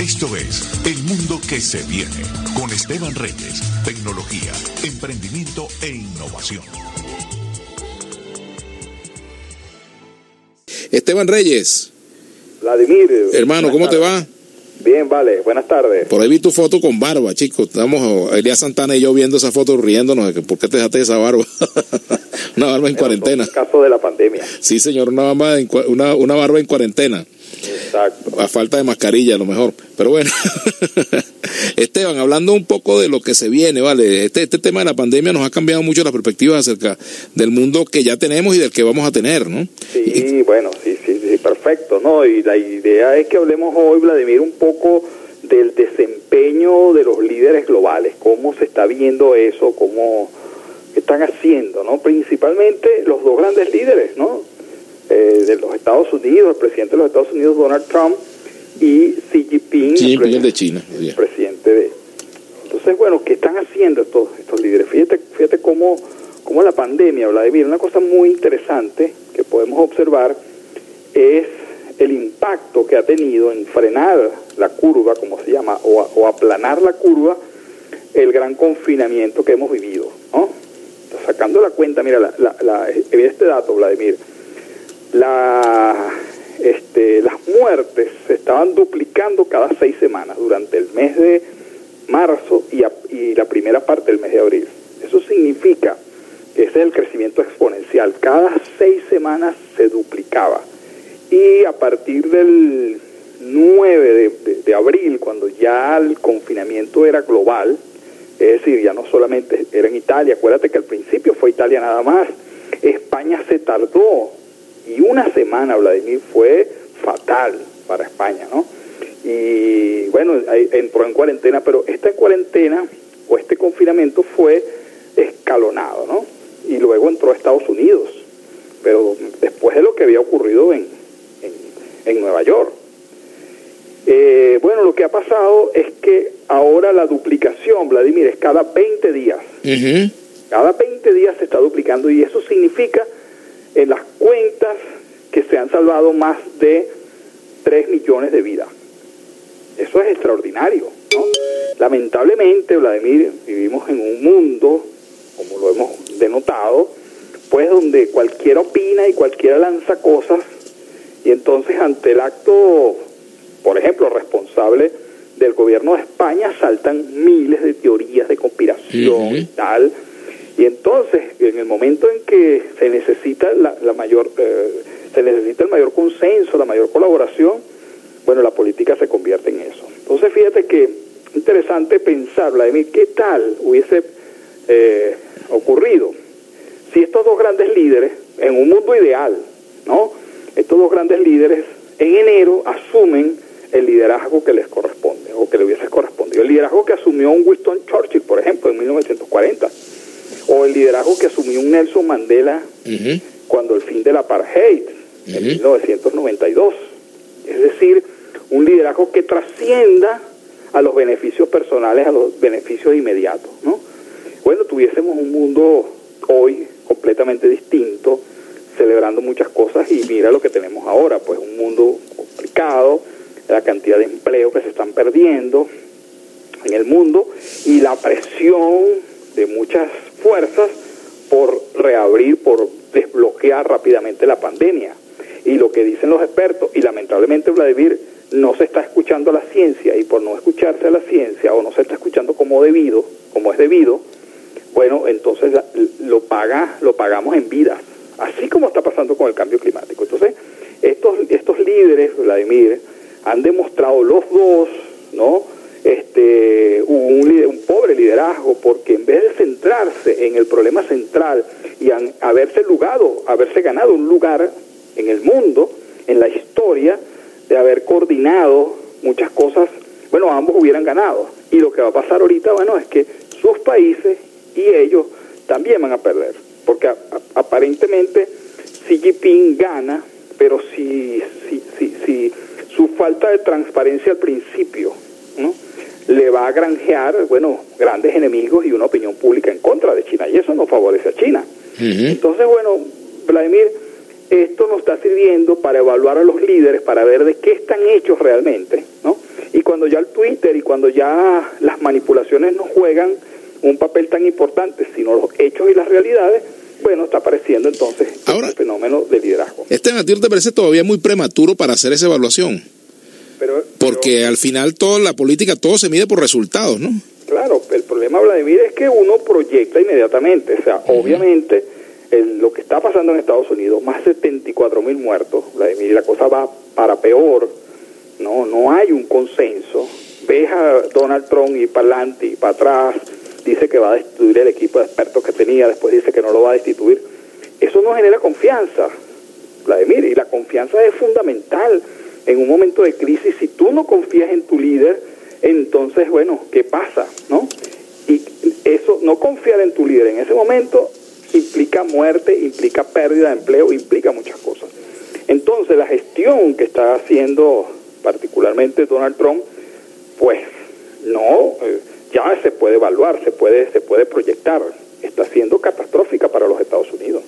Esto es El Mundo que se viene con Esteban Reyes, tecnología, emprendimiento e innovación. Esteban Reyes. Vladimir. Hermano, ¿cómo te va? Bien, vale, buenas tardes. Por ahí vi tu foto con barba, chicos. Estamos, Elías Santana y yo viendo esa foto riéndonos por qué te dejaste esa barba. una barba en cuarentena. En caso de la pandemia. Sí, señor, una barba en, una, una barba en cuarentena. Exacto. A falta de mascarilla, a lo mejor. Pero bueno, Esteban, hablando un poco de lo que se viene, ¿vale? Este, este tema de la pandemia nos ha cambiado mucho las perspectivas acerca del mundo que ya tenemos y del que vamos a tener, ¿no? Sí, bueno, sí, sí, sí, perfecto, ¿no? Y la idea es que hablemos hoy, Vladimir, un poco del desempeño de los líderes globales, cómo se está viendo eso, cómo están haciendo, ¿no? Principalmente los dos grandes líderes, ¿no? Eh, de los Estados Unidos, el presidente de los Estados Unidos, Donald Trump, y Xi Jinping, Xi Jinping el de China, el presidente de... Entonces, bueno, ¿qué están haciendo estos, estos líderes? Fíjate, fíjate cómo, cómo la pandemia, Vladimir, una cosa muy interesante que podemos observar es el impacto que ha tenido en frenar la curva, como se llama, o, o aplanar la curva, el gran confinamiento que hemos vivido, ¿no? sacando la cuenta, mira, la, la, la, este dato, Vladimir, la, este, las muertes se estaban duplicando cada seis semanas durante el mes de marzo y, a, y la primera parte del mes de abril. Eso significa que ese es el crecimiento exponencial. Cada seis semanas se duplicaba. Y a partir del 9 de, abril, cuando ya el confinamiento era global, es decir, ya no solamente era en Italia, acuérdate que al principio fue Italia nada más, España se tardó y una semana, Vladimir, fue fatal para España, ¿no? Y bueno, entró en cuarentena, pero esta cuarentena o este confinamiento fue escalonado, ¿no? Y luego entró a Estados Unidos, pero después de lo que había ocurrido en, en, en Nueva York. Eh, bueno, lo que ha pasado es que ahora la duplicación, Vladimir, es cada 20 días. Uh -huh. Cada 20 días se está duplicando y eso significa en las cuentas que se han salvado más de 3 millones de vidas. Eso es extraordinario, ¿no? Lamentablemente, Vladimir, vivimos en un mundo, como lo hemos denotado, pues donde cualquiera opina y cualquiera lanza cosas y entonces ante el acto, por ejemplo, responsable del gobierno de España saltan miles de teorías de conspiración uh -huh. y tal. Y entonces, en el momento en que se necesita la, la mayor, eh, se necesita el mayor consenso, la mayor colaboración, bueno, la política se convierte en eso. Entonces, fíjate que interesante pensar, Vladimir, ¿qué tal hubiese eh, ocurrido si estos dos grandes líderes, en un mundo ideal, ¿no? Estos dos grandes líderes en enero asumen el liderazgo que les corresponde o que le hubiese correspondido. El liderazgo que asumió un Winston Churchill, por ejemplo, en 1940, o el liderazgo que asumió un Nelson Mandela uh -huh. cuando el fin del apartheid, uh -huh. en 1992. Es decir, un liderazgo que trascienda a los beneficios personales, a los beneficios inmediatos, ¿no? Bueno, tuviésemos un mundo hoy completamente distinto, celebrando muchas cosas y mira lo que tenemos ahora, pues un mundo complicado, la cantidad de empleo que se están perdiendo en el mundo y la presión de muchas fuerzas por reabrir, por desbloquear rápidamente la pandemia. Y lo que dicen los expertos, y lamentablemente Vladimir, no se está escuchando a la ciencia y por no escucharse a la ciencia o no se está escuchando como debido, como es debido, bueno, entonces lo paga, lo pagamos en vidas, así como está pasando con el cambio climático. Entonces, estos, estos líderes, Vladimir, han demostrado los dos, ¿no? Este, un, un, pobre liderazgo, porque en vez de centrarse en el problema central y han, haberse lugado, haberse ganado un lugar en el mundo, en la historia, de haber coordinado muchas cosas, bueno, ambos hubieran ganado. Y lo que va a pasar ahorita, bueno, es que sus países y ellos también van a perder, porque a, a, aparentemente Xi Jinping gana, pero si, si, si, si su falta de transparencia al principio, ¿no? Le va a granjear, bueno, grandes enemigos y una opinión pública en contra de China, y eso no favorece a China. Uh -huh. Entonces, bueno, Vladimir, esto nos está sirviendo para evaluar a los líderes, para ver de qué están hechos realmente, ¿no? Y cuando ya el Twitter y cuando ya las manipulaciones no juegan un papel tan importante, sino los hechos y las realidades, bueno, está apareciendo entonces Ahora, el fenómeno de liderazgo. ¿Este ¿a ti no te parece todavía muy prematuro para hacer esa evaluación? Pero, Porque al final toda la política, todo se mide por resultados, ¿no? Claro, el problema, Vladimir, es que uno proyecta inmediatamente. O sea, obviamente, el- lo que está pasando en Estados Unidos, más de 74 mil muertos, Vladimir, y la cosa va para peor. No, no hay un consenso. Ves a Donald Trump ir para adelante y para atrás, dice que va a destituir el equipo de expertos que tenía, después dice que no lo va a destituir. Eso no genera confianza, Vladimir, y la confianza es fundamental en un momento de crisis. Si tú no confías en tu líder, entonces, bueno, ¿qué pasa? ¿No? Y eso, no confiar en tu líder en ese momento implica muerte, implica pérdida de empleo, implica muchas cosas. Entonces, la gestión que está haciendo particularmente Donald Trump, pues no, eh, ya se puede evaluar, se puede, se puede proyectar. Está siendo catastrófica para los Estados Unidos.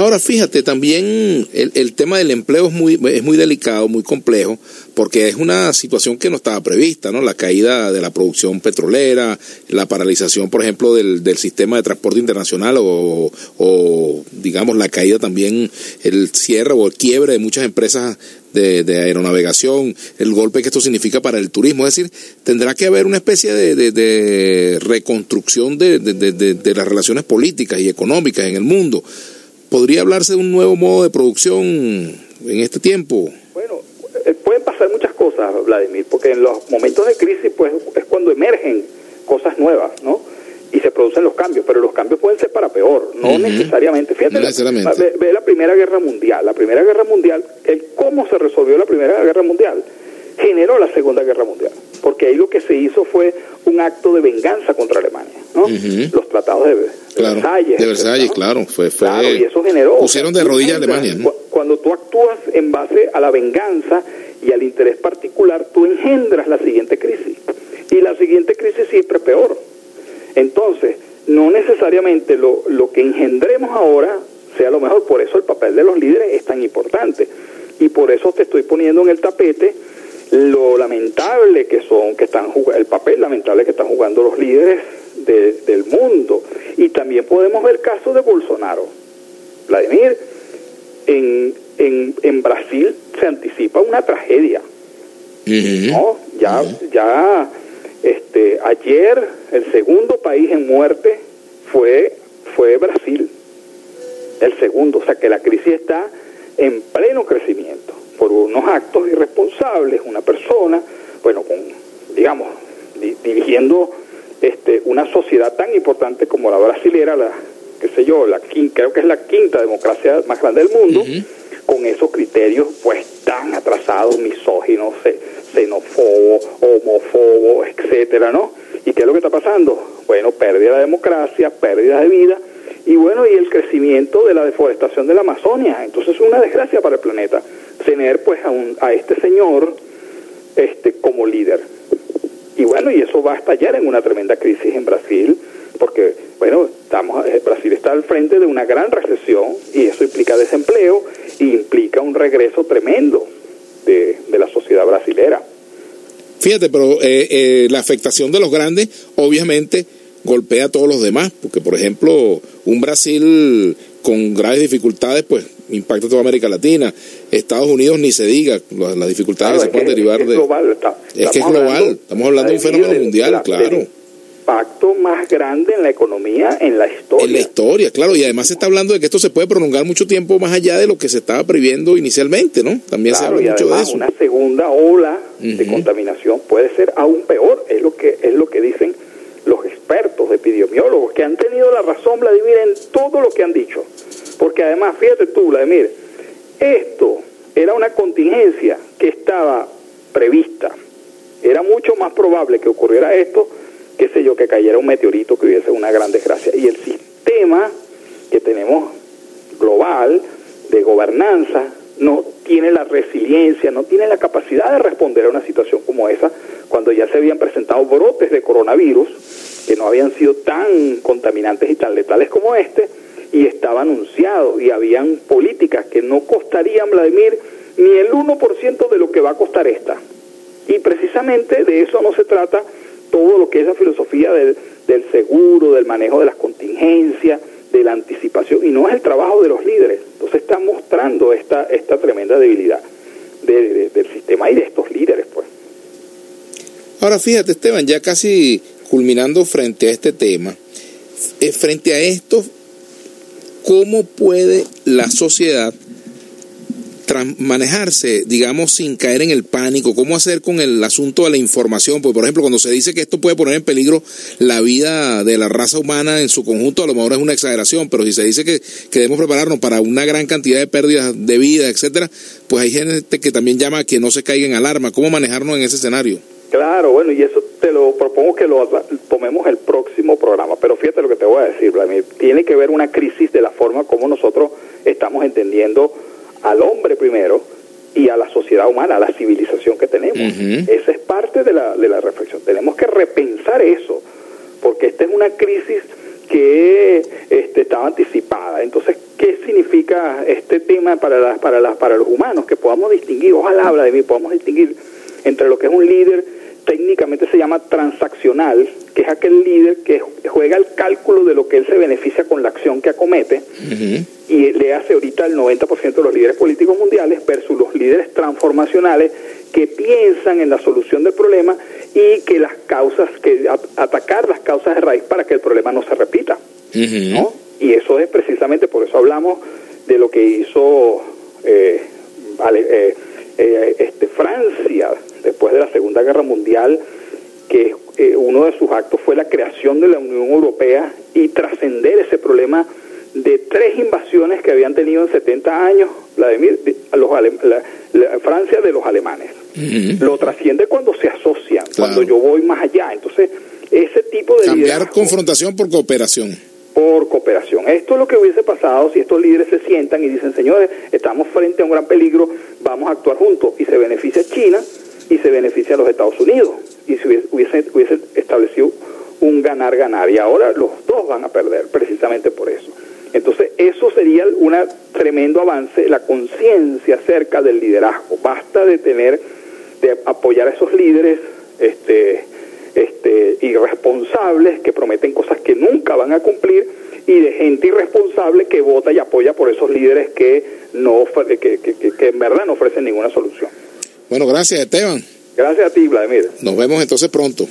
Ahora fíjate, también el, el tema del empleo es muy, es muy delicado, muy complejo, porque es una situación que no estaba prevista, ¿no? La caída de la producción petrolera, la paralización, por ejemplo, del, del sistema de transporte internacional o, o, digamos, la caída también, el cierre o el quiebre de muchas empresas de, de aeronavegación, el golpe que esto significa para el turismo. Es decir, tendrá que haber una especie de, de, de reconstrucción de, las relaciones políticas y económicas en el mundo. ¿Podría hablarse de un nuevo modo de producción en este tiempo? Bueno, eh, pueden pasar muchas cosas, Vladimir, porque en los momentos de crisis pues es cuando emergen cosas nuevas, ¿no? Y se producen los cambios, pero los cambios pueden ser para peor, no necesariamente. Fíjate, No la- necesariamente. Ve, ve la Primera Guerra Mundial. La Primera Guerra Mundial, el cómo se resolvió la Primera Guerra Mundial, generó la Segunda Guerra Mundial, porque ahí lo que se hizo fue un acto de venganza contra Alemania. Los tratados de, de Claro, Versalles. de Versalles, ¿no? claro, fue, fue Claro, y eso generó. pusieron de rodillas a Alemania, Cuando tú actúas en base a la venganza y al interés particular, tú engendras la siguiente crisis. Y la siguiente crisis siempre es peor. Entonces, no necesariamente lo, lo que engendremos ahora sea lo mejor. Por eso el papel de los líderes es tan importante. Y por eso te estoy poniendo en el tapete lo lamentable que son, que están jugando, el papel lamentable que están jugando los líderes de- del mundo. Y también podemos ver el caso de Bolsonaro. Vladimir, en, en, en Brasil se anticipa una tragedia. ¿no? Ya, ya este, ayer el segundo país en muerte fue, fue Brasil. El segundo, o sea que la crisis está en pleno crecimiento por unos actos irresponsables, una persona, bueno, con, digamos, di- dirigiendo este, una sociedad tan importante como la brasilera, la, qué sé yo, la creo que es la quinta democracia más grande del mundo, con esos criterios pues tan atrasados, misóginos, xe- xenófobos, homófobos, etcétera, ¿no? ¿Y qué es lo que está pasando? Bueno, pérdida de democracia, pérdida de vida y bueno, y el crecimiento de la deforestación de la Amazonia. Entonces es una desgracia para el planeta tener pues a, un, a este señor este como líder. Y bueno, y eso va a estallar en una tremenda crisis en Brasil, porque, bueno, estamos, eh, Brasil está al frente de una gran recesión y eso implica desempleo y implica un regreso tremendo de, de la sociedad brasilera. Fíjate, pero eh, eh, la afectación de los grandes obviamente golpea a todos los demás, porque por ejemplo, un Brasil con graves dificultades, pues impacta toda América Latina. Estados Unidos ni se diga las, las dificultades Claro, que se pueden derivar es de... global, está- Es que es global, hablando, estamos hablando de un fenómeno del- mundial, la- claro. impacto más grande en la economía en la historia. En la historia, claro, y además se está hablando de que esto se puede prolongar mucho tiempo más allá de lo que se estaba previendo inicialmente, ¿no? También se habla y mucho de eso. una segunda ola de contaminación puede ser aún peor, es lo que es lo que dicen los expertos epidemiólogos que han tenido la razón Vladimir en todo lo que han dicho. Porque además, fíjate tú, Vladimir, esto era una contingencia que estaba prevista. Era mucho más probable que ocurriera esto, qué sé yo, que cayera un meteorito que hubiese una gran desgracia. Y el sistema que tenemos global de gobernanza no tiene la resiliencia, no tiene la capacidad de responder a una situación como esa, cuando ya se habían presentado brotes de coronavirus que no habían sido tan contaminantes y tan letales como este, y estaba anunciado, y habían políticas que no costarían, Vladimir, ni el 1% de lo que va a costar esta. Y precisamente de eso no se trata todo lo que es la filosofía del, del seguro, del manejo de las contingencias, de la anticipación, y no es el trabajo de los líderes. Entonces está mostrando esta, esta tremenda debilidad del sistema y de estos líderes, pues. Ahora fíjate, Esteban, ya casi culminando frente a este tema, eh, frente a esto, ¿cómo puede la sociedad manejarse, digamos, sin caer en el pánico? ¿Cómo hacer con el asunto de la información? Porque, por ejemplo, cuando se dice que esto puede poner en peligro la vida de la raza humana en su conjunto, a lo mejor es una exageración, pero si se dice que, debemos prepararnos para una gran cantidad de pérdidas de vida, etcétera, pues hay gente que también llama a que no se caiga en alarma. ¿Cómo manejarnos en ese escenario? Claro, bueno, y eso te lo propongo que lo tomemos el próximo programa, pero fíjate decir, Vladimir, tiene que ver una crisis de la forma como nosotros estamos entendiendo al hombre primero y a la sociedad humana, a la civilización que tenemos. Esa es parte de la, de la reflexión. Tenemos que repensar eso, porque esta es una crisis que este, estaba anticipada. Entonces, ¿qué significa este tema para, las, para, las, para los humanos? Que podamos distinguir, ojalá habla de mí, podamos distinguir entre lo que es un líder técnicamente se llama transaccional, es aquel líder que juega el cálculo de lo que él se beneficia con la acción que acomete, y le hace ahorita el 90% de los líderes políticos mundiales versus los líderes transformacionales que piensan en la solución del problema y que las causas, que atacar las causas de raíz para que el problema no se repita. ¿no? Y eso es precisamente, por eso hablamos de lo que hizo eh, eh, eh, este, Francia después de la Segunda Guerra Mundial, que eh, uno de sus actos fue la creación de la Unión Europea y trascender ese problema de tres invasiones que habían tenido en 70 años Vladimir, los la, Francia de los alemanes. Lo trasciende cuando se asocian, cuando yo voy más allá. Entonces, ese tipo de... Cambiar confrontación por cooperación por cooperación. Esto es lo que hubiese pasado si estos líderes se sientan y dicen, señores, estamos frente a un gran peligro, vamos a actuar juntos y se beneficia China y se beneficia a los Estados Unidos y hubiese, hubiese establecido un ganar-ganar y ahora los dos van a perder precisamente por eso. Entonces eso sería un tremendo avance, la conciencia acerca del liderazgo. Basta de tener, de apoyar a esos líderes este, este, irresponsables que prometen cosas que nunca van a cumplir y de gente irresponsable que vota y apoya por esos líderes que, no, que, que, que en verdad no ofrecen ninguna solución. Bueno, gracias Esteban. Gracias a ti, Vladimir. Nos vemos entonces pronto.